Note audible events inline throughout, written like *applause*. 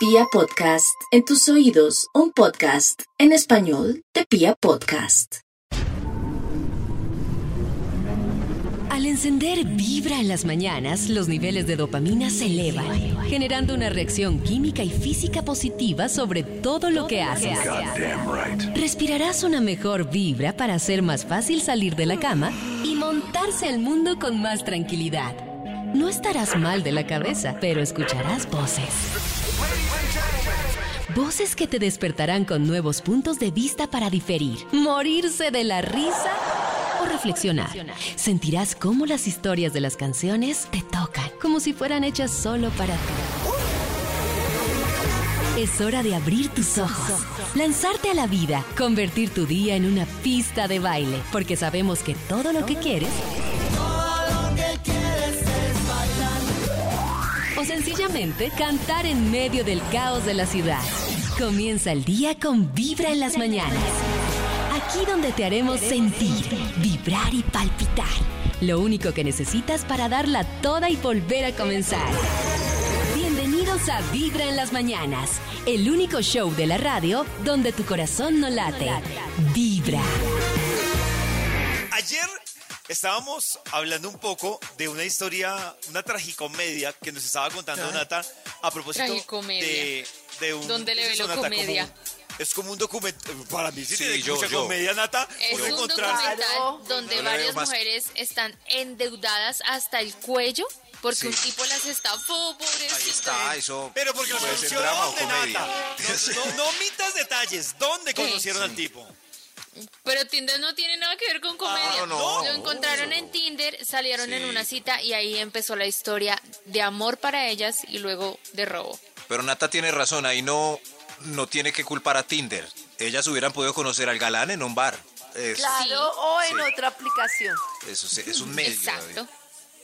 Pia Podcast, en tus oídos, un podcast en español de Pia Podcast. Al encender Vibra en las mañanas, los niveles de dopamina se elevan, generando una reacción química y física positiva sobre todo lo que haces. Respirarás una mejor vibra para hacer más fácil salir de la cama y montarse al mundo con más tranquilidad. No estarás mal de la cabeza, pero escucharás voces. Voces que te despertarán con nuevos puntos de vista para diferir, morirse de la risa o reflexionar. Sentirás cómo las historias de las canciones te tocan, como si fueran hechas solo para ti. Es hora de abrir tus ojos, lanzarte a la vida, convertir tu día en una pista de baile, porque sabemos que todo lo que quieres o sencillamente cantar en medio del caos de la ciudad. Comienza el día con Vibra en las mañanas. Aquí donde te haremos sentir, vibrar y palpitar. Lo único que necesitas para darla toda y volver a comenzar. Bienvenidos a Vibra en las mañanas, el único show de la radio donde tu corazón no late. Vibra. Ayer estábamos hablando un poco de una historia, una tragicomedia que nos estaba contando Nata a propósito de, de un... ¿Dónde le ¿es ve lo Nata? comedia? Como- es como un documento, para mí sí, Sí, tiene yo- mucha yo. comedia, Nata. Es un documental Claro. donde veo varias mujeres están endeudadas hasta el cuello porque Sí. un tipo las estafó, pobrecita. Ahí está, eso. Pero porque la ser conoció dónde. Nata. No, no, no omitas detalles. ¿Dónde conocieron al tipo? Pero Tinder no tiene nada que ver con comedia. Ah, no. Lo encontraron en Tinder, salieron en una cita y ahí empezó la historia de amor para ellas y luego de robo. Pero Nata tiene razón, ahí no, no tiene que culpar a Tinder. Ellas hubieran podido conocer al galán en un bar. Es, Claro, Sí. o en Sí. otra aplicación. eso sí, es un medio. Exacto. David.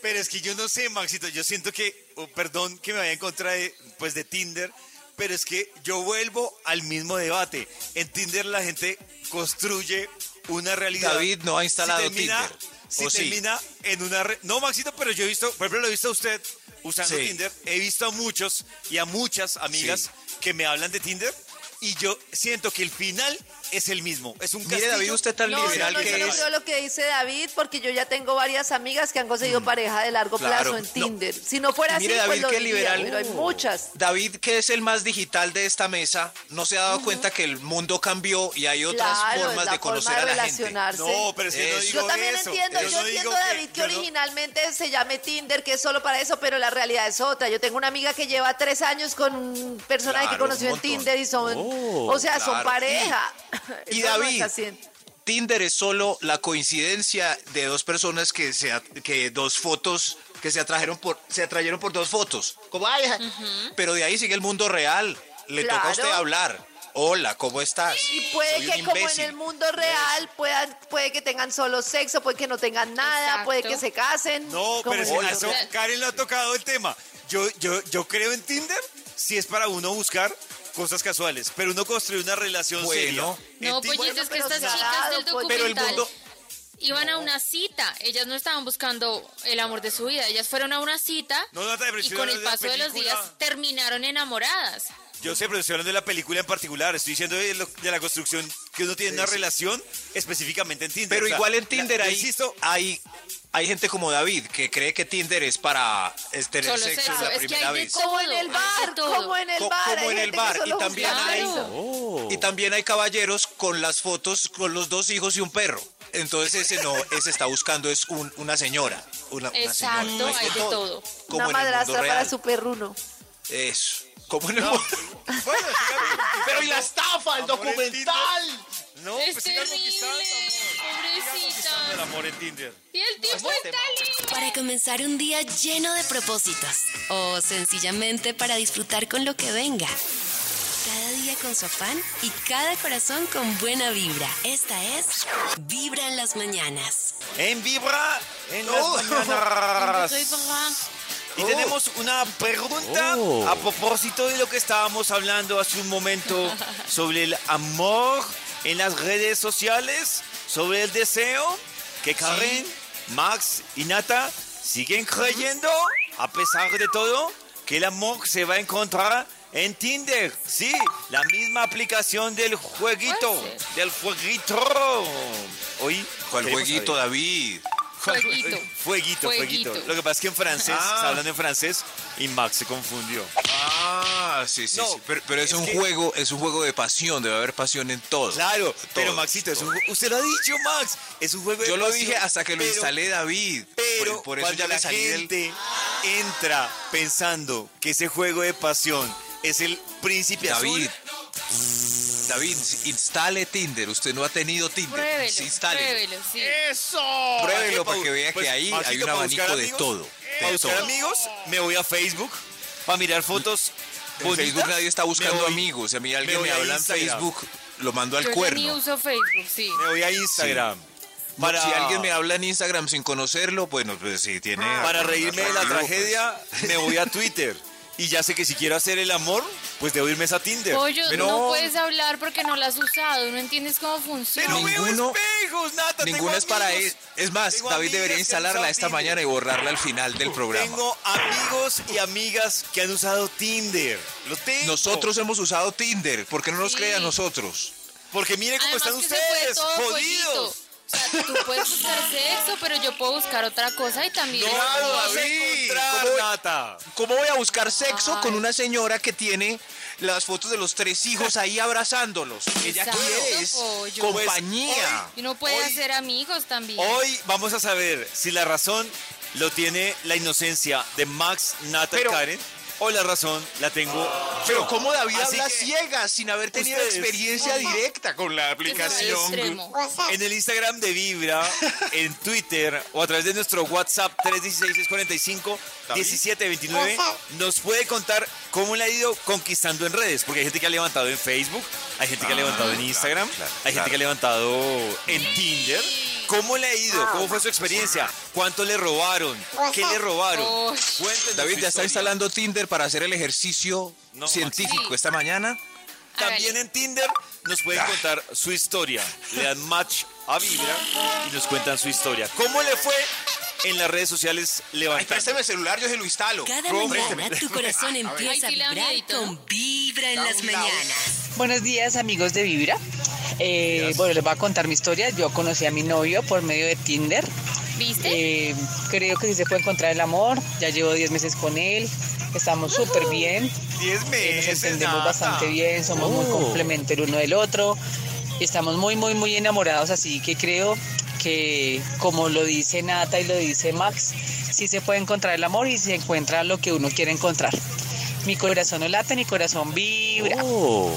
Pero es que yo no sé, Maxito, yo siento que, oh, perdón que me vaya en contra de, pues, de Tinder, pero es que yo vuelvo al mismo debate. En Tinder la gente construye una realidad. David no ha instalado termina, Tinder, Si termina en una... re- No, Maxito, pero yo he visto, por ejemplo, lo he visto a usted usando Sí. Tinder. He visto a muchos y a muchas amigas Sí. que me hablan de Tinder y yo siento que el final es el mismo. Es un Mire, castillo. David, usted tan No, no, liberal no, yo que no es. creo lo que dice David, porque yo ya tengo varias amigas que han conseguido pareja de largo Mm. Claro, plazo en no. Tinder. Si no fuera Mire, así, pues David, lo qué diría, liberal. pero hay muchas. David, que es el más digital de esta mesa, no se ha dado cuenta que el mundo cambió y hay otras Claro, formas de conocer forma de a la gente. relacionarse. No, pero es que no digo Yo también eso. entiendo, yo, no entiendo, que- David, que, yo no- originalmente se llame Tinder, que es solo para eso, pero la realidad es otra. Yo tengo una amiga que lleva tres años con un personaje que conoció en. Tinder y son, o sea, son pareja. *laughs* Y David. Tinder es solo la coincidencia de dos personas que se que dos fotos que se atrajeron por se atrayeron por dos fotos. Como ay, ajá. pero de ahí sigue el mundo real. Le toca a Claro. usted hablar. Hola, ¿cómo estás? Y puede Soy que como en el mundo real puedan, puede que tengan solo sexo, puede que no tengan nada, Exacto. puede que se casen. No, pero mundo eso. Karen lo ha tocado el tema. Yo, yo, yo creo en Tinder si es para uno buscar cosas casuales, pero uno construye una relación Bueno. seria. No, pues es que estas chicas del pues. documental Pero el mundo- iban a una cita. Ellas no estaban buscando el amor de su vida. Ellas fueron a una cita No, no, y con el paso de los días terminaron enamoradas. Yo sé, pero estoy hablando de la película en particular. Estoy diciendo de, lo- de la construcción que uno tiene una relación específicamente en Tinder. Pero O sea, igual en la- Tinder yo hay, insisto, hay hay gente como David que cree que Tinder es para es tener Solo sexo la Es primera vez. Como en el bar, como en el Co- bar. como en el bar, y también hay-. Y también hay caballeros con las fotos con los dos hijos y un perro. Entonces ese no, ese está buscando es un- una señora. Una, una Exacto, señora. hay de todo. Como Una madrastra para su perruno. Eso. Como en el no, *laughs* bueno, Pero y la estafa, el en documental. No, Es pues sigan conquistando, el pobrecita. amor en Tinder. Y el tipo está lindo. Para comenzar un día lleno de propósitos o sencillamente para disfrutar con lo que venga. Cada día con su afán y cada corazón con buena vibra. Esta es Vibra en las mañanas. En Vibra, en Oh. las mañanas. *laughs* Y tenemos una pregunta Oh. a propósito de lo que estábamos hablando hace un momento sobre el amor en las redes sociales, sobre el deseo que Karen, Max y Nata siguen creyendo, a pesar de todo, que el amor se va a encontrar En Tinder, sí, la misma aplicación del jueguito, del jueguito. Hoy, ¿Cuál jueguito, saber. David? Fueguito. Fueguito. Lo que pasa es que en francés, Ah. está hablando en francés y Max se confundió. Ah, sí, sí, No, sí. Pero, pero es, es un que- juego, es un juego de pasión, debe haber pasión en todo. Claro, pero Todo, Maxito, es un, usted lo ha dicho, Max, es un juego de Yo lo dije hasta que lo pero- instalé David. Pero por, por eso cuando ya la salí del... gente entra pensando que ese juego de pasión es el príncipe David, azul, David, instale Tinder. Usted no ha tenido Tinder. Pruébelo, Sí, instale. pruébelo, sí. Pruébelo ¿Para para que vea Pues, que ahí Maxito, hay un para abanico de todo. Para De buscar todo. amigos, me voy a Facebook para mirar fotos En bonitas. Facebook nadie está buscando voy- amigos. Si a mí alguien me habla en. Facebook, lo mando al Yo cuerno. uso Facebook, sí. Me voy a Instagram. Para, Si alguien me habla en Instagram sin conocerlo, bueno, pues sí, tiene... para reírme de la pues. tragedia, me voy a Twitter. *laughs* Y ya sé que si quiero hacer el amor, pues debo irme a Tinder. Pollo, Pero- no puedes hablar porque no la has usado, no entiendes cómo funciona. Pero Ninguno- veo espejos, Nata. tengo Ninguna es para él. Es más, Tengo David debería instalarla esta Tinder. mañana y borrarla al final del programa. Tengo amigos y amigas que han usado Tinder. Lo tengo. Nosotros hemos usado Tinder. ¿Por qué no nos Sí. cree a nosotros? Porque miren cómo Además están ustedes, pollito. O sea, tú puedes buscar sexo, pero yo puedo buscar otra cosa y también... No Claro, vas a encontrar, ¿Cómo- Nata. ¿Cómo voy a buscar sexo Ay. con una señora que tiene las fotos de los tres hijos ahí abrazándolos? Ella Exacto, quiere es pollo. compañía. Y uno puede Hoy- hacer amigos también. Hoy vamos a saber si la razón lo tiene la inocencia de Max, Nata Pero- y Karen o la razón la tengo Pero yo. ¿cómo David Así habla que ciegas sin haber tenido ustedes- experiencia directa con la aplicación? extremo. En el Instagram de Vibra, *laughs* en Twitter o a través de nuestro WhatsApp 316-645-1729 nos puede contar cómo le ha ido conquistando en redes. Porque hay gente que ha levantado en Facebook, hay gente que ha levantado en Instagram, claro, hay gente claro. que ha levantado en Tinder. ¿Cómo le ha ido? ¿Cómo fue su experiencia? ¿Cuánto le robaron? ¿Qué le robaron? Cuéntenos David ya está instalando Tinder para hacer el ejercicio No, científico esta mañana. También en Tinder nos pueden contar su historia. Le dan match a Vibra y nos cuentan su historia. ¿Cómo le fue en las redes sociales Ay, levantando? préstame el celular, yo se lo instalo. Cada Ro- mañana tu corazón *laughs* empieza a Ay, vibrar con Vibra en las mañanas. Buenos días amigos de Vibra. Eh, bueno, les voy a contar mi historia. Yo conocí a mi novio por medio de Tinder. ¿Viste? Eh, creo que sí se puede encontrar el amor. Ya llevo 10 meses con él. Estamos súper bien. 10 Eh, nos meses. entendemos Nata. bastante bien. Somos muy Oh. complementarios uno del otro. Estamos muy, muy, muy enamorados. Así que creo que, como lo dice Nata y lo dice Max, sí se puede encontrar el amor y se encuentra lo que uno quiere encontrar. Mi corazón no late, mi corazón vibra.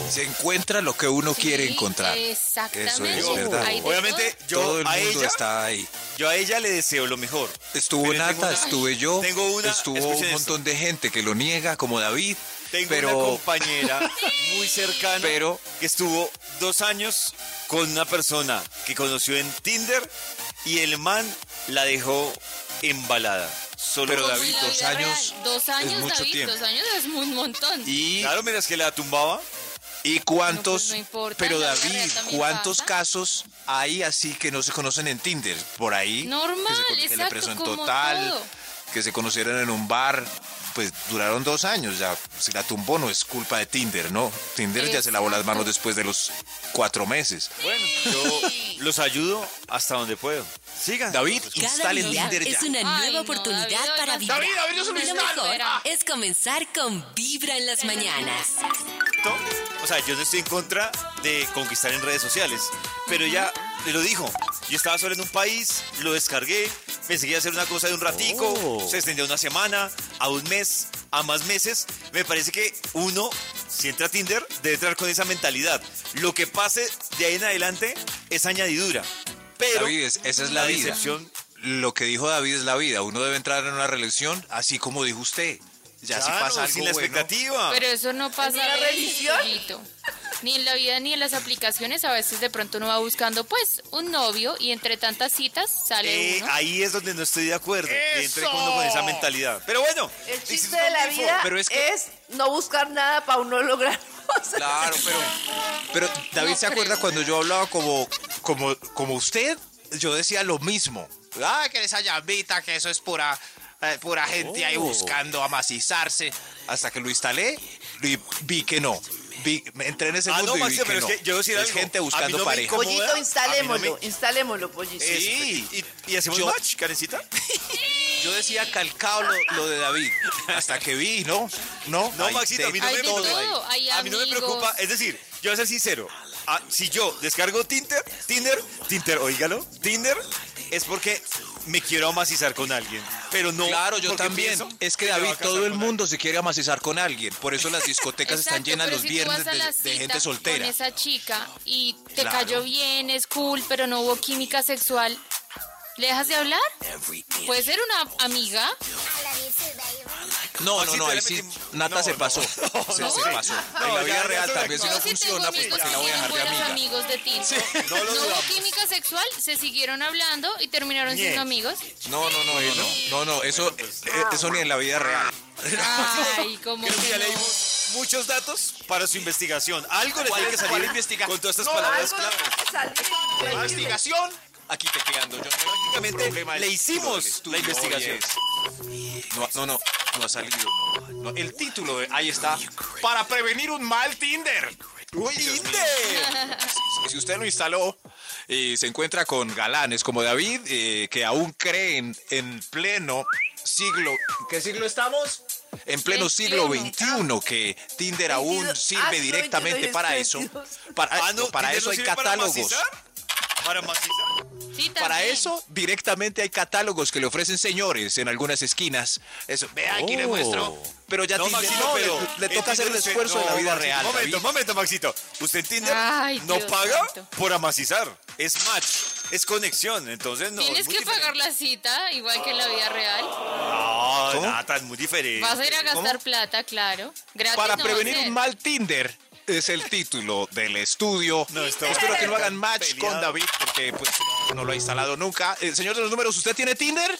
Se encuentra lo que uno quiere encontrar. Exactamente. Eso es verdad. Obviamente, todo. yo Todo el a mundo ella, está ahí. yo a ella le deseo lo mejor. Estuvo Nata, una- estuve yo, tengo una- estuvo un esto. montón de gente que lo niega, como David, Tengo pero una compañera *laughs* muy cercana Pero- que estuvo dos años con una persona que conoció en Tinder y el man la dejó embalada. Solo Pero David, en dos años real. Dos es mucho David, tiempo. dos años es un montón. y, Claro, mira, es que la tumbaba. y cuántos, No, pues no importa, pero en David, ¿cuántos pasa. casos hay así que no se conocen en Tinder? Por ahí. Normal, que se, le exacto, presentó como tal, todo. Que se conocieron en un bar, pues duraron dos años ya. Si la tumbó no es culpa de Tinder, ¿no? Tinder ya se lavó las manos después de los cuatro meses. Bueno, yo los ayudo hasta donde puedo. Sigan. David, Cada instale día Tinder es ya. una Ay, nueva no, oportunidad David, para vibrar. David, David, yo se lo mejor Ah. es comenzar con Vibra en las mañanas. O sea, yo no estoy en contra de conquistar en redes sociales, pero le lo dijo. Yo estaba solo en un país, lo descargué, pensé que iba a hacer una cosa de un ratico, Oh. se extendió a una semana, a un mes, a más meses. Me parece que uno, si entra a Tinder, debe entrar con esa mentalidad. Lo que pase de ahí en adelante es añadidura. Pero David, es- esa es la vida. decepción Lo que dijo David es la vida. Uno debe entrar en una relación así como dijo usted. Ya si claro, pasa algo sin la bueno, expectativa. Pero eso no pasa de religión? Ni en la vida ni en las aplicaciones. A veces de pronto uno va buscando pues un novio y entre tantas citas sale Eh, uno. ahí es donde no estoy de acuerdo. que entre uno con esa mentalidad. Pero bueno. El chiste de la info. vida pero es, no buscar nada para uno lograr cosas. Claro, pero, pero David No se acuerda creo. cuando yo hablaba como, como, como usted, yo decía lo mismo. Ah, que esa llambita, que eso es pura, eh, pura gente ahí Oh. buscando amacizarse. Hasta que lo instalé y vi que no. Vi, me entré en ese Ah, mundo no, y vi Maxito, que pero no. es que yo decir es algo. gente buscando no pareja. incomoda. Pollito, no instalémoslo, me- instalémoslo, pollito. Sí. ¿Y, y hacemos Yo- match, Karencita? *laughs* Yo decía calcado lo, lo de David. Hasta que vi, ¿no? No, No, Maxito, a mí no me todo A mí no me preocupa. Es decir, yo voy a ser sincero. ah, si yo descargo Tinder, Tinder, Tinder, oígalo, Tinder, es porque me quiero amacizar con alguien. Pero no. Claro, yo también. Es que David, todo el mundo se quiere amacizar con alguien. Por eso las discotecas *laughs* están llenas los si viernes de, gente Con soltera. esa chica y te Claro. cayó bien, es cool, pero no hubo química sexual. ¿Le dejas de hablar? Puede ser una amiga. No, no, no, ahí sí, Nata *laughs* No, se pasó. no, se, no, se sí. pasó. No, en la vida ya real también si no sí funciona, pues amigos que que la voy a dejar de amiga. amigos de. No lo No hubo química sexual, se siguieron hablando y terminaron siendo amigos. No, no, no, no, no, no, eso, pues, eh, eso ni en la vida real. Ay, como Creo que que ya no. leímos muchos datos para su investigación. Algo le ¿Cuál tiene que salir investiga- con todas estas No, palabras clave. investigación, aquí te quedando. Yo Prácticamente le hicimos la investigación. No, no, no, no ha salido. no. El título, de- ahí está. Para prevenir un mal Tinder. Uy, mío. Si- usted lo instaló y se encuentra con galanes como David, eh, que aún creen en pleno siglo. ¿Qué siglo estamos? En pleno En siglo. XXI, que Tinder aún 22. sirve Ah, directamente 22, para eso. 22. Para, Ah, no, para ¿Tinder eso no hay catálogos. Para? ¿Para macizar? Sí, Para eso, directamente hay catálogos que le ofrecen señores en algunas esquinas. Eso, vea, aquí le Oh. muestro. Pero ya Tinder Maxito, no, pero le, le toca hacer el usted- esfuerzo de la no, vida Maxito, real. Momento, David. momento, Maxito. Usted en Tinder Ay, no Dios paga santo. por amacizar. Es match, es conexión. Entonces no. Tienes es que pagar diferente. la cita, igual que en la vida real. No, ¿Cómo? Nata, es muy diferente. Vas a ir a gastar ¿Cómo? plata, claro. Gratis Para no prevenir un mal Tinder es el título del estudio. No, está Espero que no hagan match peleado. con David porque pues, no, no lo ha instalado nunca. Eh, señor de los números, ¿usted tiene Tinder?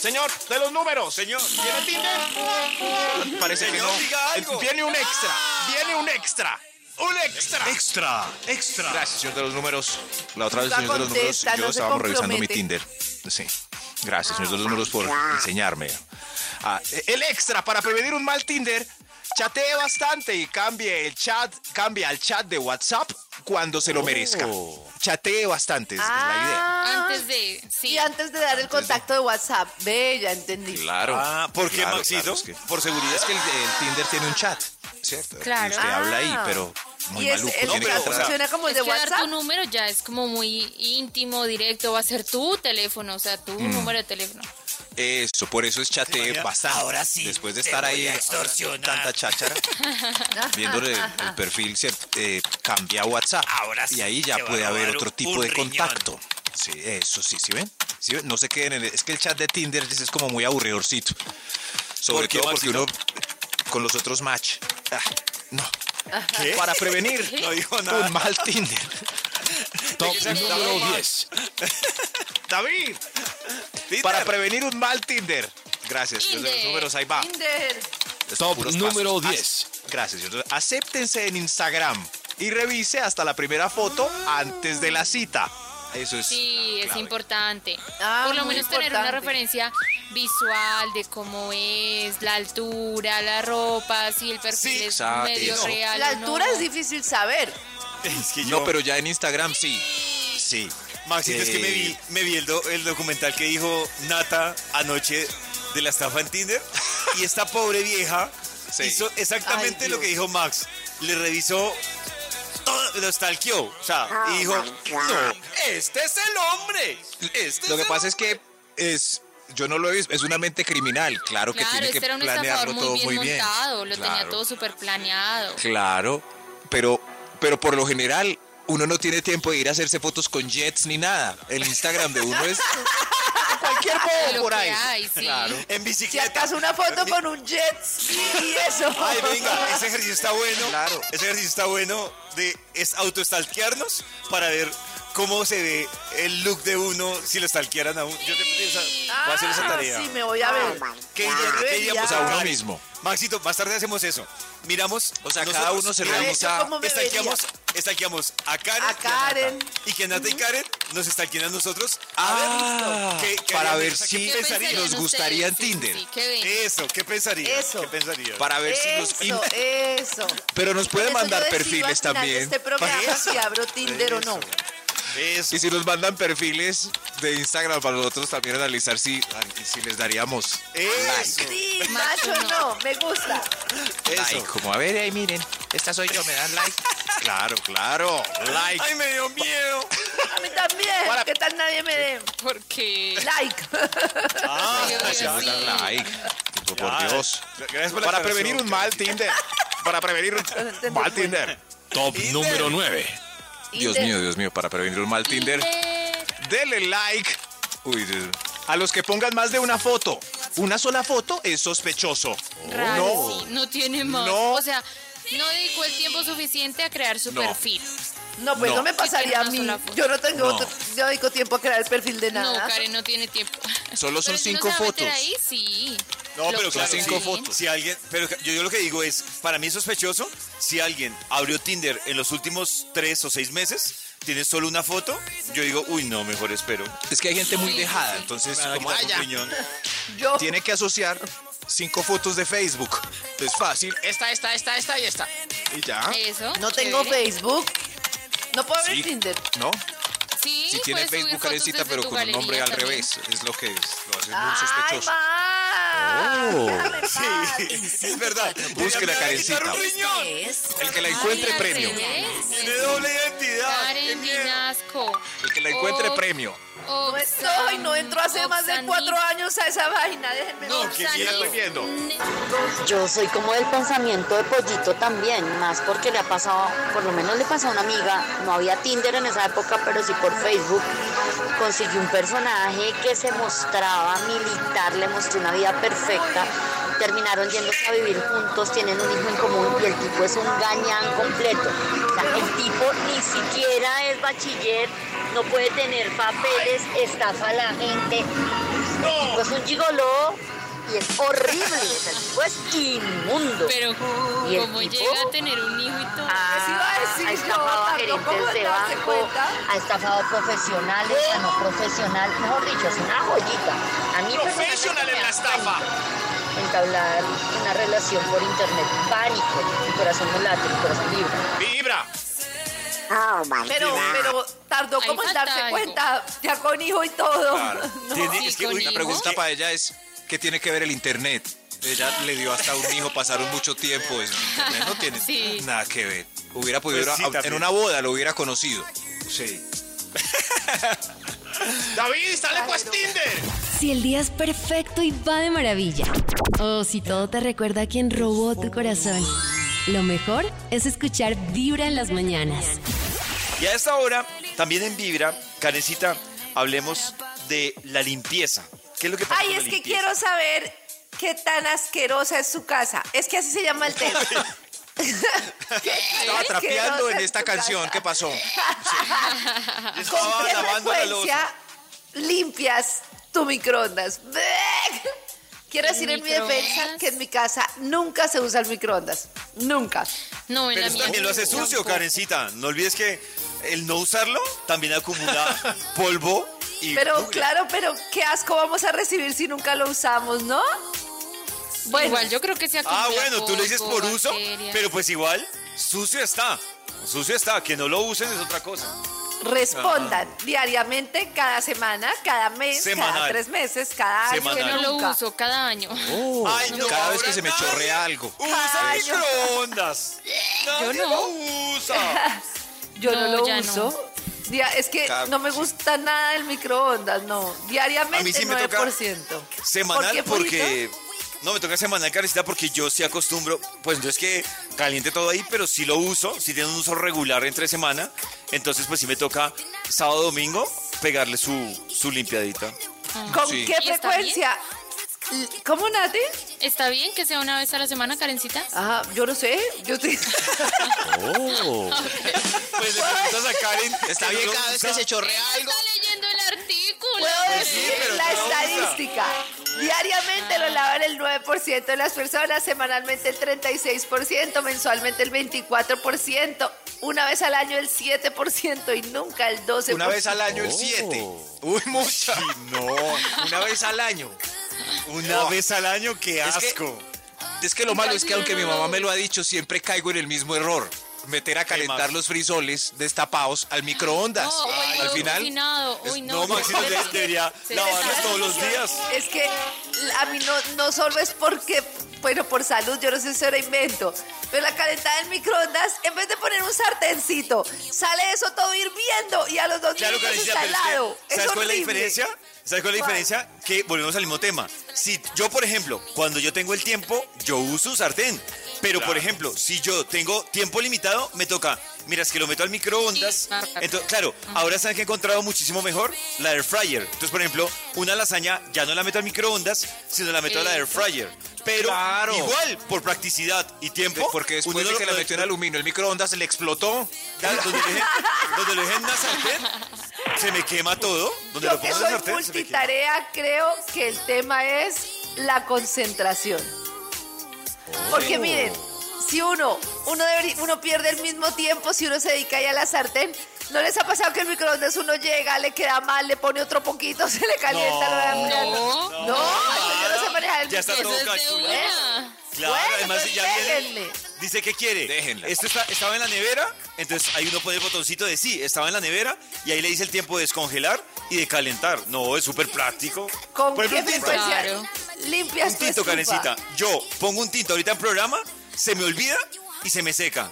Señor de los números, Señor, ¿tiene Tinder? Parece Señor, que no. diga algo. Eh, Viene un extra, viene un extra. Un extra. Extra, extra. Gracias, señor de los números. La otra vez, señor de los números, yo no estaba revisando mi. Tinder. Sí. Gracias, señor de los números, por enseñarme. Ah, el extra para prevenir un mal Tinder. Chatee bastante y cambie el chat, cambia al chat de WhatsApp cuando se lo merezca. Chatee bastante, es, es la idea. Ah, Antes de. Sí. Y antes de dar el contacto de WhatsApp. Ve, ya entendí. Claro. Ah, ¿por qué, Claro, Maxito? claro, es que- Por seguridad. Es que el, el Tinder tiene un chat, ¿cierto? Claro. Y usted habla ahí, Ah. pero muy y es, maluco. el No, pero, funciona como el Es de que dar WhatsApp. tu número ya es como muy íntimo, directo. Va a ser tu teléfono, o sea, tu Mm. número de teléfono. Eso, por eso es imagina? bastante. Ahora sí, Después de estar ahí extorsionar. tanta cháchara, *laughs* viéndole el, perfil, ¿cierto? Eh, cambia a WhatsApp. Ahora sí y ahí ya puede haber otro tipo de riñón. contacto. Sí, eso sí, ¿sí ven? ¿Sí ven? No se queden en el- Es que el chat de Tinder es como muy aburridorcito. Sobre ¿Por qué, todo porque Maxito? uno con los otros match. Ah, no. ¿Qué? Para prevenir No dijo nada. un mal Tinder. Top número 10. David. Para prevenir un mal Tinder. Gracias, los números, ahí va. Tinder. Top número pasos. 10. Ac- Gracias. Acéptense en Instagram y revise hasta la primera foto antes de la cita. Eso es. Sí, es clave. importante. Ah, Por lo menos tener una referencia visual de cómo es, la altura, la ropa, si el perfil Sí, es exacto. medio Eso. real. La altura no. es difícil saber. Es que yo, No, pero ya en Instagram sí. Sí. Maxito, es que me vi, Eh, me vi el, do- el documental que dijo Nata anoche de la estafa en Tinder. Y esta pobre vieja Sí. hizo exactamente Ay, lo que dijo Max. Le revisó lo stalkeó. O sea, y dijo, no, este es el hombre. Este Lo es que pasa es que es. Yo no lo he visto, es una mente criminal. Claro que tiene que este era un estafador planearlo todo muy bien muy bien. montado, lo tenía todo súper planeado. Claro, pero, pero por lo general uno no tiene tiempo de ir a hacerse fotos con jets ni nada. El Instagram de uno es cualquier bobo por ahí. hay, sí. Claro. En Si bicicleta. acaso una foto con un jet ski y eso. Ay, venga, ese ejercicio está bueno. Claro. Ese ejercicio está bueno de es autostalkearnos para ver cómo se ve el look de uno si lo stalkearan a uno. Yo te esa, voy a hacer esa Ah, tarea. Sí, me voy a ver. ¿Qué, diría- qué diríamos a uno mismo. Maxito, más tarde hacemos eso. Miramos. O sea, nosotros, cada uno se A ver, revisa. ¿yo cómo me Stalkeamos, stalkeamos a Karen. A. Karen. Y que Nata y Karen nos stalkean a nosotros. Ah, A ver, ¿qué- qué para ver si ¿qué ¿Qué pensarían? pensarían nos gustaría en Tinder. sí, ¿qué ven? Eso, ¿qué pensarían? Eso. ¿Qué pensarían? Para ver si nos... Eso, eso. Pero nos puede mandar perfiles también. Este programa si abro Tinder o no. Eso. Y si nos mandan perfiles de Instagram para nosotros también analizar si, si les daríamos Eso. Sí, macho no, me gusta. like. Como a ver, ahí miren, esta soy yo, me dan like. *laughs* Claro, claro, like. Ay, me dio miedo. A mí también. Para- ¿Qué tal nadie me dé Porque like? Ah, like. Tipo, por Dios. Gracias por la Para prevenir un mal Tinder. Para prevenir un mal Tinder. Top número 9. Dios mío, Dios mío, para prevenir un mal Tinder. Dele like. Uy, Dios. A los que pongan más de una foto. Una sola foto es sospechoso. Raro, No. sí, no tiene más. No. O sea, no dedicó el tiempo suficiente a crear su No. perfil. No, pues no, No. me pasaría a Sí, mí. Yo no tengo, No. otro- yo dedico tiempo a crear el perfil de No, nada. Karen no tiene tiempo. Solo son Pero si cinco meter fotos. ahí, sí. No, pero que claro, sí. cinco fotos. Si alguien, pero yo, yo lo que digo es, para mí es sospechoso si alguien abrió Tinder en los últimos tres o seis meses, tiene solo una foto, yo digo, uy, no, mejor espero. Es que hay gente muy Sí, dejada, sí. entonces como, "Ah, ya". riñón. Yo, tiene que asociar cinco fotos de Facebook. Es fácil. Esta, esta, esta, esta y esta. Y ya. Eso. no tengo. Facebook. No puedo abrir Sí. Tinder. ¿No? Sí, Si tiene Facebook, desde pero con un nombre al revés. Es lo que es. Lo hace muy sospechoso. Oh. paz. Es verdad. Busque la Me van a quitar Karencita. un riñón. Es El que la encuentre, Ay, premio. Tiene doble identidad. Karen. Vinasco. El que la encuentre, Oh, premio. No estoy, no entro hace más de cuatro años a esa vaina. Déjenme No. Estoy viendo. Yo soy como del pensamiento de pollito también, más porque le ha pasado, por lo menos le pasó a una amiga, no había Tinder en esa época, pero sí por Facebook, consiguió un personaje que se mostraba militar, le mostró una vida perfecta, terminaron yéndose a vivir juntos, tienen un hijo en común y el tipo es un gañán completo. O sea, el tipo ni siquiera es bachiller, no puede tener papeles, estafa a la gente. El tipo es un gigoló y es horrible, el tipo es inmundo. Pero, ¿Y el ¿cómo tipo? llega a tener un hijo y todo? Ah, ha estafado a como gerentes de banco, ha estafado a profesionales, a no profesional, mejor dicho, es una joyita. A mí Profesional en la estafa. Entablar una relación por internet, pánico, mi corazón no late, mi corazón vibra. Vibra. Pero, pero tardó Ahí como en darse algo. cuenta, ya con hijo y todo. Claro. *laughs* No. Tiene- Sí, es que, con uy, La hijo. pregunta para ella es, ¿qué tiene que ver el internet? Ella le dio hasta un hijo, pasaron mucho tiempo. es- el internet no tiene Sí. nada que ver. Hubiera podido, Pues sí, a- en una boda lo hubiera conocido. Sí. *laughs* David, sale pues Tinder. Si el día es perfecto y va de maravilla. O si todo te recuerda a quien robó tu corazón. Lo mejor es escuchar Vibra en las mañanas. Y a esta hora, también en Vibra, Karencita, hablemos de la limpieza. ¿Qué es lo que pasa Ay, con es la que quiero saber qué tan asquerosa es su casa. Es que así se llama el tema. *laughs* Estaba trapeando en esta canción. ¿Qué pasó? *laughs* Yo ¿Con qué la frecuencia limpias tu microondas? Quiero ¿El decir en mi defensa que en mi casa nunca se usa el microondas. Nunca. No, en Pero la eso mía también lo hace sucio, Karencita. No olvides que el no usarlo también acumula *laughs* polvo y Pero claro, pero qué asco vamos a recibir si nunca lo usamos, ¿no? Bueno, Igual yo creo que se acumula Ah, bueno, tú lo dices por uso, pero pues igual, sucio está. Sucio está, que no lo usen es otra cosa. respondan diariamente, cada semana, cada mes, cada tres meses, cada año. Semanal. Que no lo nunca. uso cada año. Ay, no, Cada vez que se me chorrea algo. Usa microondas. Nadie no. lo usa. *laughs* Yo no, No, lo uso. no. Dia- es que Cada- no me gusta nada el microondas, no. Diariamente A mí sí me toca 9%. Semanal ¿Por qué, porque... No, me toca semanal, Karencita, porque yo sí acostumbro, pues no es que caliente todo ahí, pero sí lo uso, sí tiene un uso regular entre semana, entonces pues sí me toca sábado, domingo, pegarle su, su limpiadita. ¿Con Sí. qué ¿Y está frecuencia? ¿Cómo, Nati? ¿Está bien que sea una vez a la semana, Karencita? Ajá, yo no sé. Yo te... Oh. *laughs* Pues le preguntas a Karen. Está bien cada vez que se chorrea algo. Está leyendo el artículo. Puedo sí, decir pero la estadística. Diariamente lo lavan el 9% de las personas, semanalmente el 36%, mensualmente el 24%, una vez al año el 7% y nunca el 12%. Una vez al año el 7. Uy, mucha. No, Una vez al año. Una No. vez al año, qué Es que- asco. Es que lo malo es que aunque mi mamá me lo ha dicho, siempre caigo en el mismo error. Meter a calentar los frisoles destapados al microondas. No, al final, cocinado. Uy, no. No, Maxito, debería les- todos los días. Es que a mí no, no solo es porque, bueno, por salud, yo no sé si era invento, pero la calentada en microondas, en vez de poner un sartencito, sale eso todo hirviendo y a los dos Claro, minutos está helado. Es ¿sabes cuál es la diferencia? ¿Sabes cuál es la diferencia? Que volvemos al mismo tema. Si yo, por ejemplo, cuando yo tengo el tiempo, yo uso sartén. Pero, por ejemplo, si yo tengo tiempo limitado, me toca, mira, es que lo meto al microondas. Sí, claro. Entonces, claro, ahora saben que he encontrado muchísimo mejor la air fryer. Entonces, por ejemplo, una lasaña ya no la meto al microondas, sino la meto a la air fryer. Pero Claro. igual, por practicidad y tiempo, porque después uno de lo- que la metió en aluminio, el microondas se le explotó. Donde lo dejé, donde lo dejé en una sartén, se me quema todo. Donde Yo lo que pongo en la soy sartén, se me quema. multitarea, creo que el tema es la concentración. Porque miren, si uno, uno, debería- uno pierde el mismo tiempo si uno se dedica ahí a la sartén, ¿no les ha pasado que el microondas uno llega, le queda mal, le pone otro poquito, *laughs* se le calienta? No, no, no, yo no sé manejar el Ya está todo calculado. Claro, Bueno, además ya viene. déjenle. Dice que quiere. Déjenla. Esto está- estaba en la nevera, entonces ahí uno pone el botoncito de sí, estaba en la nevera y ahí le dice el tiempo de descongelar y de calentar. No, es súper práctico. ¿Con Por qué ejemplo, frecuencia Claro. Limpias Un tu tinto? Karencita. Yo pongo un tinto ahorita en programa, se me olvida y se me seca.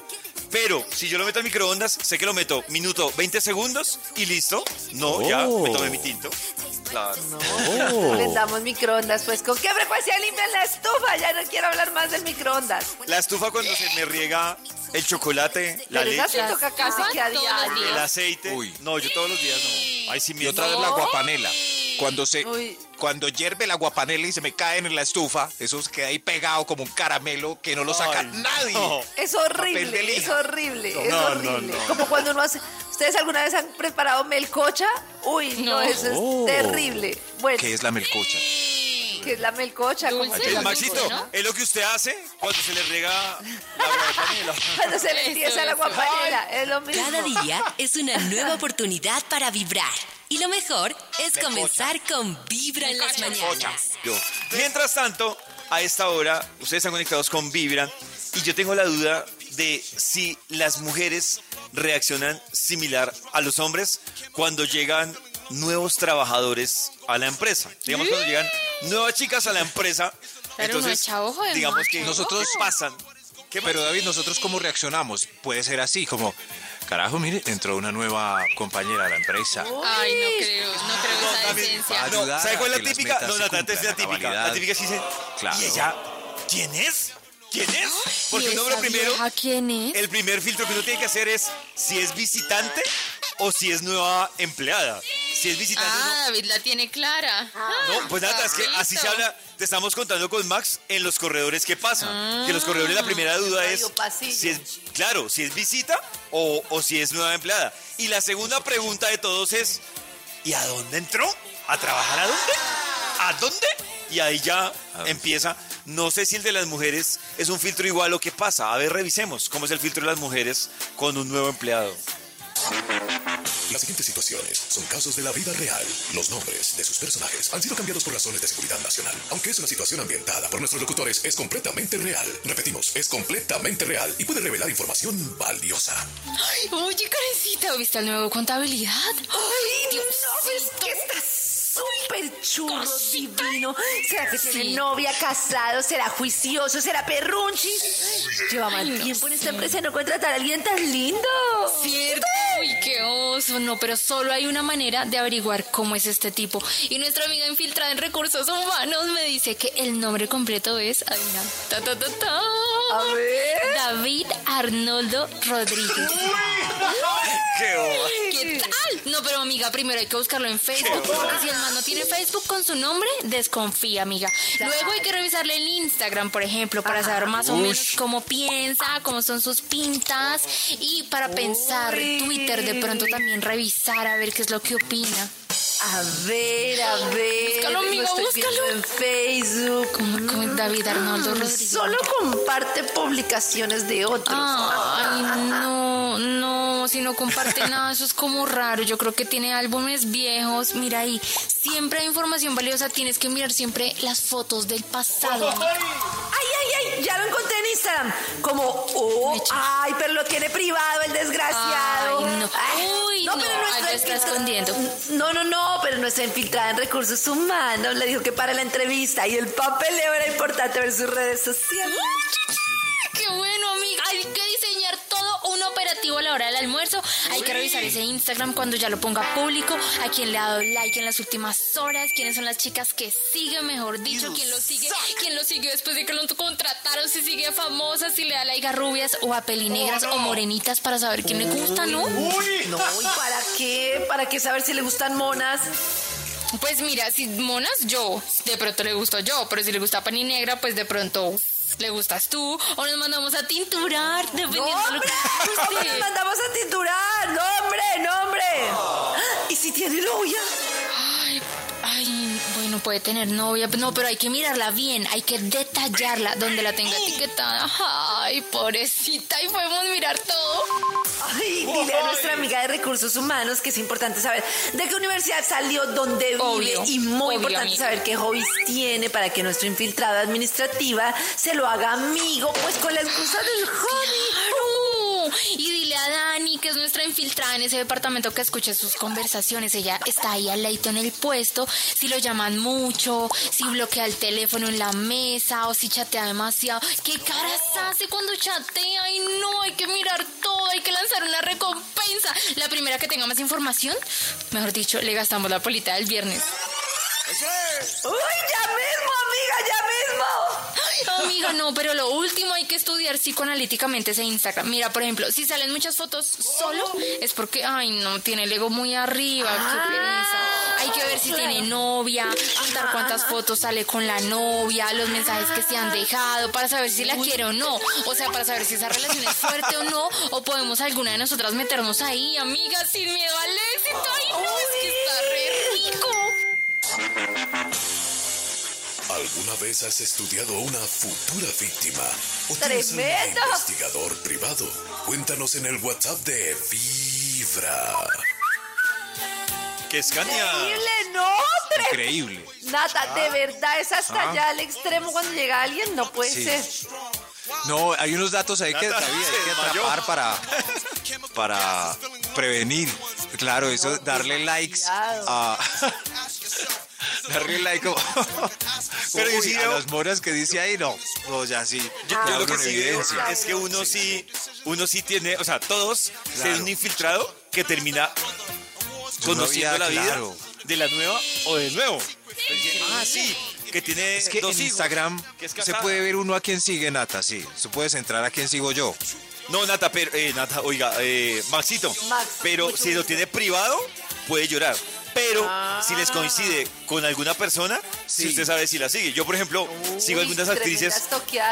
Pero si yo lo meto al microondas, sé que lo meto minuto 20 segundos y listo. No, ya Oh. me tomé mi tinto. Claro. No, les damos microondas, pues ¿con qué frecuencia limpian la estufa? Ya no quiero hablar más del microondas. La estufa cuando se me riega el chocolate, la Pero esa leche, sí toca casi que a diario. el aceite. Uy. No, yo todos los días no. Ay, sí, Y mi otra vez la guapanela. Cuando se Uy. cuando hierve la guapanela y se me caen en la estufa, eso se queda ahí pegado como un caramelo que no lo saca Ay, nadie. no. Es horrible, es horrible, es No, no, horrible. no. Como cuando uno hace... ¿Ustedes alguna vez han preparado melcocha? Uy, no, No. eso es Oh. terrible. Bueno, ¿Qué es la melcocha? ¿qué es la melcocha? Como Dulce. que Maxito, melcocha, ¿no? es lo que usted hace cuando se le rega la guapanela. *laughs* Cuando se le empieza la guapanela, es lo mismo. Cada día es una nueva oportunidad para vibrar. Y lo mejor es comenzar con Vibra en las mañanas. Yo. Mientras tanto, a esta hora, ustedes están conectados con Vibra y yo tengo la duda de si las mujeres reaccionan similar a los hombres cuando llegan nuevos trabajadores a la empresa. Digamos, cuando llegan nuevas chicas a la empresa, Pero entonces, echa ojo de digamos que Nosotros- pasan. Pero David, nosotros cómo reaccionamos? Puede ser así, como, carajo, mire, entró una nueva compañera a la empresa. Ay, no creo, no creo esa también- decencia. Ay, No, ayudar ¿sabe a cuál es que la típica? No, la, la, la típica. La típica sí dice, Claro. ¿y ella quién es? ¿Quién es? Porque ¿Y uno lo esa primero, vieja quién es? el primer filtro que uno tiene que hacer es si es visitante o si es nueva empleada. Si es visitante, Ah, David la tiene clara. no, pues nada, es que así se habla. Te estamos contando con Max en los corredores qué pasa. Que los corredores la primera duda es pasillo. si es, claro, si es visita o, o si es nueva empleada. Y la segunda pregunta de todos es, ¿y a dónde entró? ¿A trabajar a dónde? ¿A dónde? Y ahí ya empieza. No sé si el de las mujeres es un filtro igual o qué pasa. A ver, revisemos cómo es el filtro de las mujeres con un nuevo empleado. Las siguientes situaciones son casos de la vida real. Los nombres de sus personajes han sido cambiados por razones de seguridad nacional. Aunque es una situación ambientada por nuestros locutores, es completamente real. Repetimos, es completamente real y puede revelar información valiosa. Oye, Karencita, ¿viste el nuevo contabilidad? Ay, no, es que está súper churro, divino. ¿Será que tiene Sí. novia, casado? ¿Será juicioso? ¿Será perrunchi? Lleva mal Ay, no tiempo en esta empresa no contratar a alguien tan lindo. ¿Cierto? Uy, qué oso. No, pero solo hay una manera de averiguar cómo es este tipo. Y nuestra amiga infiltrada en recursos humanos me dice que el nombre completo es. Adivina. Ta, ta, ta, ta. A ver. David Arnoldo Rodríguez. Qué. ¿Qué tal? No, pero amiga, primero hay que buscarlo en Facebook. Porque si el man no tiene Facebook con su nombre, desconfía, amiga. Luego hay que revisarle el Instagram, por ejemplo, para saber más o menos cómo piensa, cómo son sus pintas. Y para pensar, Twitter de pronto también revisar a ver qué es lo que opina. A ver, a ver. Búscalo, amiga, búscalo. en Facebook. Como con David Arnoldo Rodríguez. Solo comparte publicaciones de otros. Ay, no, no, si no comparte *laughs* nada, eso es como raro. Yo creo que tiene álbumes viejos. Mira ahí, siempre hay información valiosa. Tienes que mirar siempre las fotos del pasado. Ay, ay, ay, ya lo encontré en Instagram. Como, oh, ay, pero lo tiene privado el desgraciado. Ay, no. Uy, no, algo está escondiendo. No, no, no, pero nuestra infiltrada en recursos humanos le dijo que para la entrevista y el papeleo era importante ver sus redes sociales. Qué bueno, amiga. Diseñar todo a la hora del almuerzo. Hay que revisar ese Instagram cuando ya lo ponga público. A quién le ha dado like en las últimas horas. Quiénes son las chicas que siguen, mejor dicho. Quién lo sigue. Quién lo siguió después de que lo contrataron. Si sigue famosa, si le da like a rubias o a pelinegras o morenitas para saber quién le gusta, ¿no? No, ¿y para qué? ¿Para qué saber si le gustan monas? Pues mira, si monas, yo, de pronto le gusto yo, pero si le gusta pani negra, pues de pronto le gustas tú, o nos mandamos a tinturar, dependiendo de lo ¡Hombre! le ¿Cómo *laughs* nos mandamos a tinturar? ¡No, hombre, no, hombre! ¿Y si tiene novia? Ay, ay, bueno, puede tener novia, no, pero hay que mirarla bien, hay que detallarla donde la tenga etiquetada. Ay, pobrecita, y podemos mirar todo. Ay, dile a nuestra amiga de recursos humanos que es importante saber de qué universidad salió, dónde vive Obvio, y muy obvio, importante amiga. saber qué hobbies tiene para que nuestro infiltrado administrativa se lo haga amigo, pues con la excusa del hobby. ¡Claro! Y dile Dani, que es nuestra infiltrada en ese departamento, que escuche sus conversaciones. Ella está ahí al leito en el puesto. Si lo llaman mucho, si bloquea el teléfono en la mesa o si chatea demasiado. ¿Qué caras hace cuando chatea? Ay, no, hay que mirar todo, hay que lanzar una recompensa. La primera que tenga más información, mejor dicho, le gastamos la polita del viernes. ¡Uy, ya mismo! Amiga, no, pero lo último hay que estudiar psicoanalíticamente ese Instagram. Mira, por ejemplo, si salen muchas fotos solo, es porque, ay, no, tiene el ego muy arriba, qué pereza. Hay que ver si tiene novia, contar cuántas fotos sale con la novia, los mensajes que se han dejado, para saber si la quiere o no. O sea, para saber si esa relación es fuerte o no, o podemos alguna de nosotras meternos ahí, amiga, sin miedo al éxito. Ay, no, es ¿Alguna vez has estudiado a una futura víctima? ¿O tienes ¡Tremendo! investigador privado? Cuéntanos en el WhatsApp de Vibra. Que Escania. Increíble, no, tre- Increíble. Nata, de verdad es hasta Ah. allá al extremo cuando llega alguien, no puede Sí. ser. No, hay unos datos ahí que, Nata, hay que atrapar para, para prevenir. Claro, eso, darle likes a... *laughs* Darle like como, *laughs* Pero yo Uy, a las moras que dice ahí, no. No, ya sí. Yo, ya yo lo con que sí evidencia. es que uno sí, uno sí tiene, o sea, todos ser un infiltrado que termina conociendo la vida claro. de la nueva o del nuevo. Ah, sí, que tiene Es que dos en hijos, Instagram que es se puede ver uno a quien sigue Nata, sí. Tú puedes entrar a quien sigo yo. No, Nata, pero, eh, Nata, oiga, eh, Maxito. Max, pero si lo tiene privado, puede llorar. Pero si Ah. les coincide con alguna persona, si Sí. usted sabe si la sigue. Yo, por ejemplo, sigo algunas actrices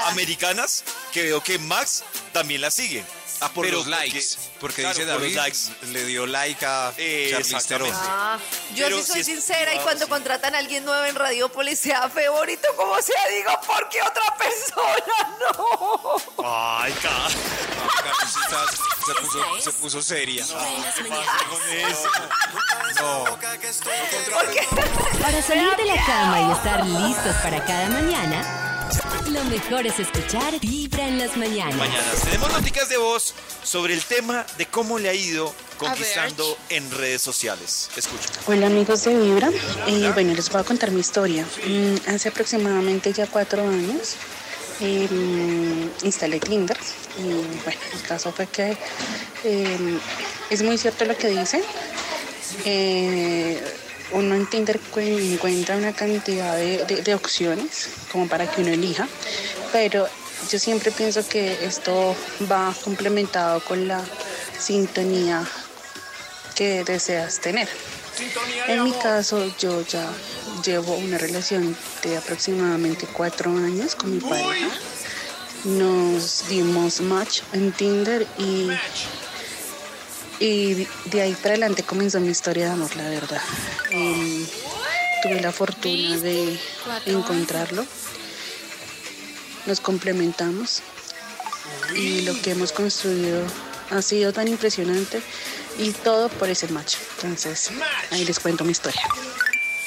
americanas que veo que Max también la sigue. Ah, por Pero los likes. Porque claro, dice por David, los likes. le dio like a Eh, Charlize. Ah, yo Pero sí soy si es sincera y cuando sí. contratan a alguien nuevo en Radiopolis sea feo bonito como sea, digo, ¿por qué otra persona no? Ay, ca- *laughs* Carlosita se puso, se puso seria. con eso. *laughs* No. *laughs* Para salir de la cama y estar listos para cada mañana, lo mejor es escuchar Vibra en las mañanas. Mañanas tenemos noticias de voz sobre el tema de cómo le ha ido conquistando en redes sociales. Escucha. Hola amigos de Vibra, Eh, bueno les voy a contar mi historia. Mm, hace aproximadamente ya cuatro años eh, instalé Tinder y bueno, el caso fue que eh, es muy cierto lo que dicen. Eh, uno en Tinder cu- encuentra una cantidad de, de- de opciones como para que uno elija, pero yo siempre pienso que esto va complementado con la sintonía que deseas tener. En mi caso, yo ya llevo una relación de aproximadamente cuatro años con mi pareja. Nos dimos match en Tinder y, y de ahí para adelante comenzó mi historia de amor, la verdad. Em, tuve la fortuna de encontrarlo. Nos complementamos y lo que hemos construido ha sido tan impresionante y todo por ese match. Entonces, ahí les cuento mi historia.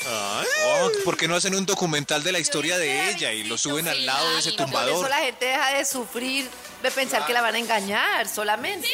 Oh, ¿Por qué no hacen un documental de la historia de ella y lo suben al lado de ese Por eso tumbador? la gente deja de sufrir, de pensar que la van a engañar solamente.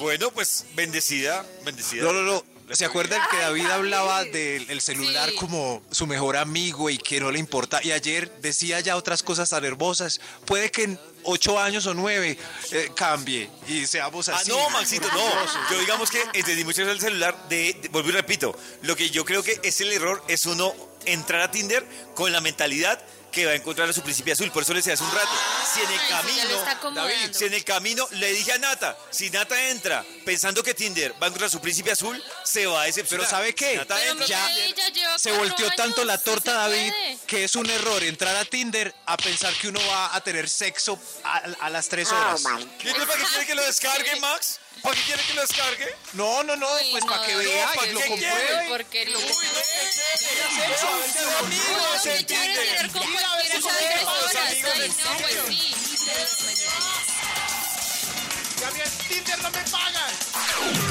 Bueno, pues bendecida, bendecida. No, no, no. ¿Se acuerdan que David hablaba del el celular como su mejor amigo y que no le importa? Y ayer decía ya otras cosas tan hermosas. Puede que en ocho años o nueve eh, cambie y seamos Ah, así. no, Maxito, no. Yo digamos que entendí mucho el celular de, de- vuelvo y repito, lo que yo creo que es el error es uno entrar a Tinder con la mentalidad que va a encontrar a su príncipe azul. Por eso le decía hace un rato. Si en el Ay, camino. David, si en el camino le dije a Nata, si Nata entra pensando que Tinder va a encontrar a su príncipe azul, se va a decepcionar. Pero ¿sabe qué? Si Nata Pero entra, ya Se volteó años, tanto la torta, David, puede. que es un error entrar a Tinder a pensar que uno va a tener sexo a, a las tres Oh, horas. my ¿Y para qué quiere que lo descargue, Max? ¿Para qué quiere que lo descargue? No, no, no, Uy, pues no, para que vea ¿para y lo compruebe. Porquería. Uy, no, no, Uy, amigos, no, qué en chévere Tinder. a ver sus amigos, amigos no, pues Tinder. sí.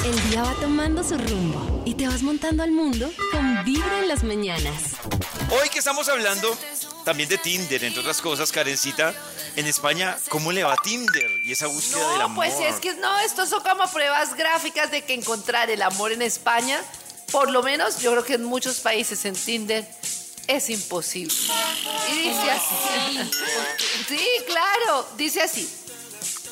El día va tomando su rumbo y te vas montando al mundo con Vibra en las mañanas. Hoy que estamos hablando también de Tinder, entre otras cosas, Karencita, en España, ¿cómo le va a Tinder? Y esa búsqueda del No, amor. pues es que no, estos son como pruebas gráficas de que encontrar el amor en España, por lo menos yo creo que en muchos países en Tinder es imposible. Y dice así. *laughs* Sí, claro, dice así.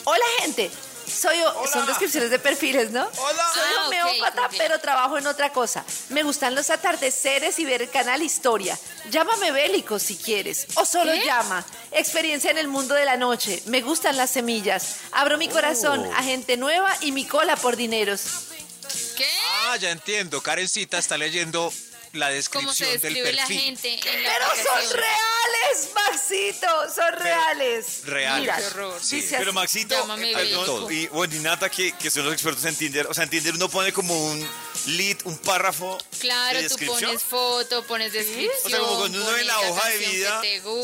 Hola gente, soy son descripciones de perfiles, ¿no? Hola. Soy Ah, homeópata, ok. pero trabajo en otra cosa. Me gustan los atardeceres y ver el canal Historia. Llámame bélico si quieres. O solo ¿Qué? llama. Experiencia en el mundo de la noche. Me gustan las semillas. Abro mi corazón Oh. a gente nueva y mi cola por dineros. ¿Qué? Ah, ya entiendo. Karencita está leyendo la ¿Cómo se descripción del describe la perfil. gente en la Pero son reales, Maxito. Son reales. reales. Mira, Qué horror. Sí. dice Pero así. Maxito, Llámame eh, bélico. perdón, y bueno, y Nata, que, que son los expertos en Tinder, o sea, en Tinder uno pone como un lead, un párrafo Claro, de tú descripción. pones foto, pones descripción. o sea, como cuando uno ve la hoja de vida,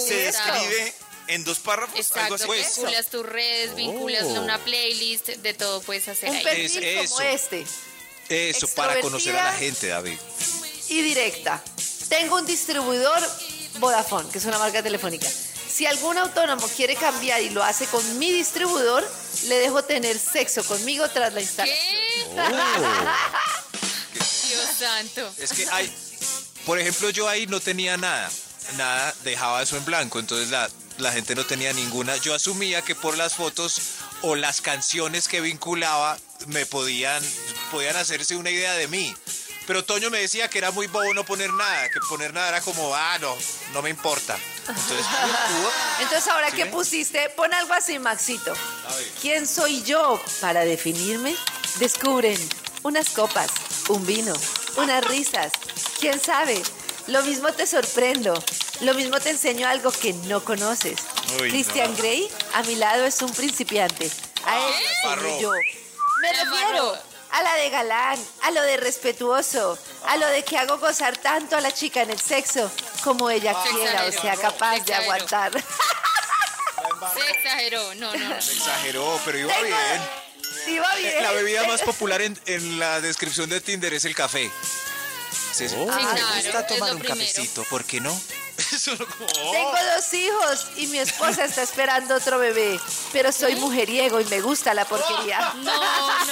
se describe en dos párrafos, algo Exacto, así. Pues, vinculas tus redes, vinculas Oh. una playlist, de todo puedes hacer Un ahí. perfil Es como eso. este. Eso, para conocer a la gente, David. Y directa. Tengo un distribuidor Vodafone, que es una marca telefónica. Si algún autónomo quiere cambiar y lo hace con mi distribuidor, le dejo tener sexo conmigo tras la instalación. ¿Qué? Dios santo. Es que hay, por ejemplo, yo ahí no tenía nada, nada, dejaba eso en blanco, entonces la, la gente no tenía ninguna. Yo asumía que por las fotos o las canciones que vinculaba me podían, podían hacerse una idea de mí. Pero Toño me decía que era muy bobo no poner nada, que poner nada era como, ah, no, no me importa. Entonces, *laughs* Entonces, ahora ¿Sí que pusiste, pon algo así, Maxito. ¿Quién soy yo para definirme? Descubren unas copas, un vino, unas risas. ¿Quién sabe? Lo mismo te sorprendo. Lo mismo te enseño algo que no conoces. Uy, Christian no. Grey, a mi lado es un principiante. A él enseño yo. Me refiero. A la de galán, a lo de respetuoso, a lo de que hago gozar tanto a la chica en el sexo como ella Se quiera o exageró, sea se capaz de aguantar. Se exageró. No, no, no. exageró, pero iba Tengo- bien. Iba bien. La bebida más *laughs* popular en, en la descripción de Tinder es el café. Sí. Oh. Ah, Sí, me claro, gusta tomar un primero. cafecito, ¿por qué no? *laughs* Eso no como- Tengo dos hijos y mi esposa está esperando otro bebé, pero soy mujeriego y me gusta la porquería. *laughs* No, no, Ah,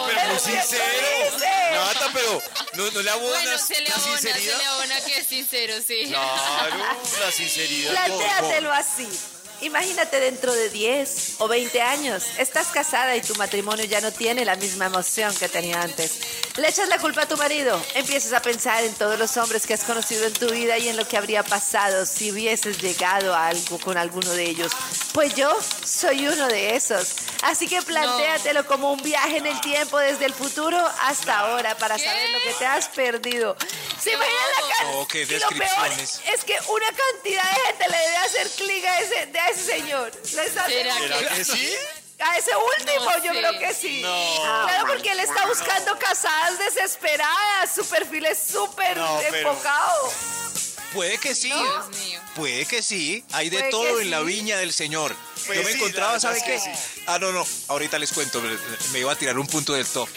no. pero muy Pero ¿quién lo sincero. Nata, pero no, no le abonas Bueno, se le la abona, se sinceridad. le abona que es sincero, sí. Claro, la sinceridad. Plantéatelo así. Imagínate dentro de 10 o 20 años, estás casada y tu matrimonio ya no tiene la misma emoción que tenía antes. Le echas la culpa a tu marido, empiezas a pensar en todos los hombres que has conocido en tu vida y en lo que habría pasado si hubieses llegado a algo con alguno de ellos. Pues yo soy uno de esos. Así que plantéatelo como un viaje en el tiempo desde el futuro hasta ahora para saber lo que te has perdido. ¿Se imaginan la can- No, qué y lo peor es que una cantidad de gente le debe hacer clic a ese, de a ese señor. ¿Les hace ¿Será que sí? A ese último, No yo sé. creo que sí. No. Claro, porque él está buscando casadas desesperadas. Su perfil es súper pero- enfocado. Puede que sí. Dios mío. Puede que sí. Hay de todo en la viña del Señor. Pues Yo me sí, encontraba, ¿sabe qué? es que sí. Ah, no, no. Ahorita les cuento. Me iba a tirar un punto del top.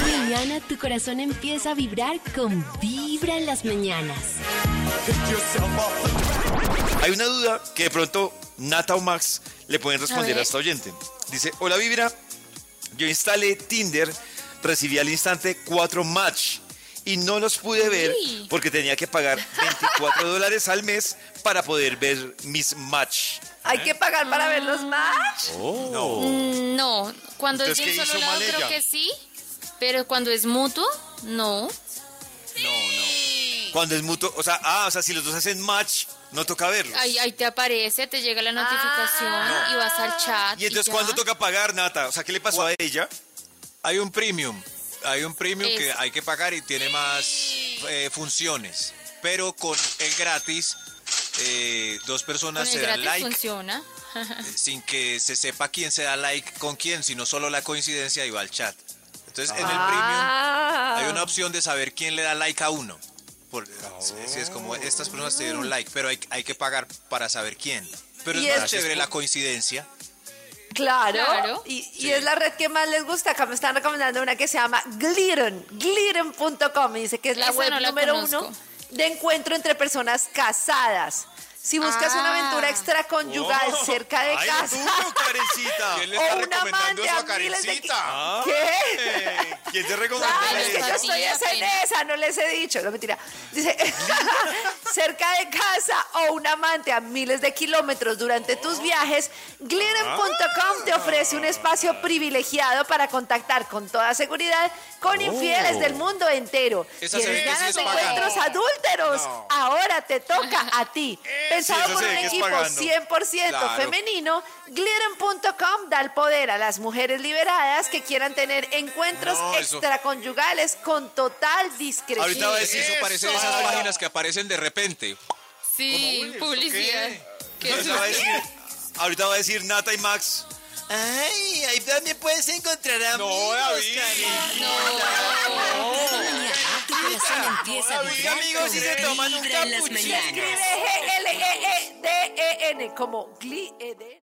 Mañana tu corazón empieza a vibrar con Vibra en las mañanas. Hay una duda que de pronto Nata o Max le pueden responder a esta oyente. Dice, hola Vibra, yo instalé Tinder, recibí al instante cuatro match y no los pude ver porque tenía que pagar 24 dólares al mes para poder ver mis match. Hay que pagar para ver los match. No. Mm, No, cuando es de un ¿qué solo lado creo que sí, pero cuando es mutuo, no. Cuando es mutuo, o sea, ah, o sea, si los dos hacen match, no toca verlos. Ahí, ahí te aparece, te llega la notificación Ah. y vas al chat. y entonces, ya. ¿cuándo toca pagar, Nata? O sea, ¿qué le pasó a ella? Hay un premium. Hay un premium que Es- hay que pagar y tiene más eh, funciones. Pero con el gratis, eh, dos personas se dan like funciona. *laughs* sin que se sepa quién se da like con quién, sino solo la coincidencia y va al chat. Entonces, en el premium Ah. hay una opción de saber quién le da like a uno. Por, sí, sí, es como estas personas te dieron like, pero hay, hay que pagar para saber quién. Pero Y es más es- chévere la coincidencia. Claro. Claro. Y, y es la red que más les gusta. Acá me están recomendando una que se llama Glidden. Glidden.com. Y dice que es la Esa web no la número conozco. uno de encuentro entre personas casadas. Si buscas una Ah. aventura extraconyugal Oh. cerca de Ay, casa. Karencita. ¿Quién le O está un recomendando amante eso a a miles de Karencita? Ah, ¿Qué? eh, ¿Quién te recomendó Claro, es que yo estoy en esa, no les he dicho, no mentira. Dice, *laughs* cerca de casa o un amante a miles de kilómetros durante tus viajes, Glidden.com te ofrece un espacio privilegiado para contactar con toda seguridad con infieles del mundo entero. Esa ¿Tienes ganas de encuentros adúlteros? Ahora te toca a ti. Pensado por un equipo pagando. 100% Claro. femenino, Glidden.com da el poder a las mujeres liberadas que quieran tener encuentros No, extraconyugales con total discreción. Ahorita va a decir Eso parece esas páginas que aparecen de repente. Sí, publicidad. ¿Qué Ahorita va a decir, ahorita va a decir Nata y Max. Ay, ahí también puedes encontrar a No, David. Cada mañana tu corazón empieza a vibrar amigos, si se toman un Vibra en las capuchino. mañanas. Escribe G-L-E-E-D-E-N como Gliden.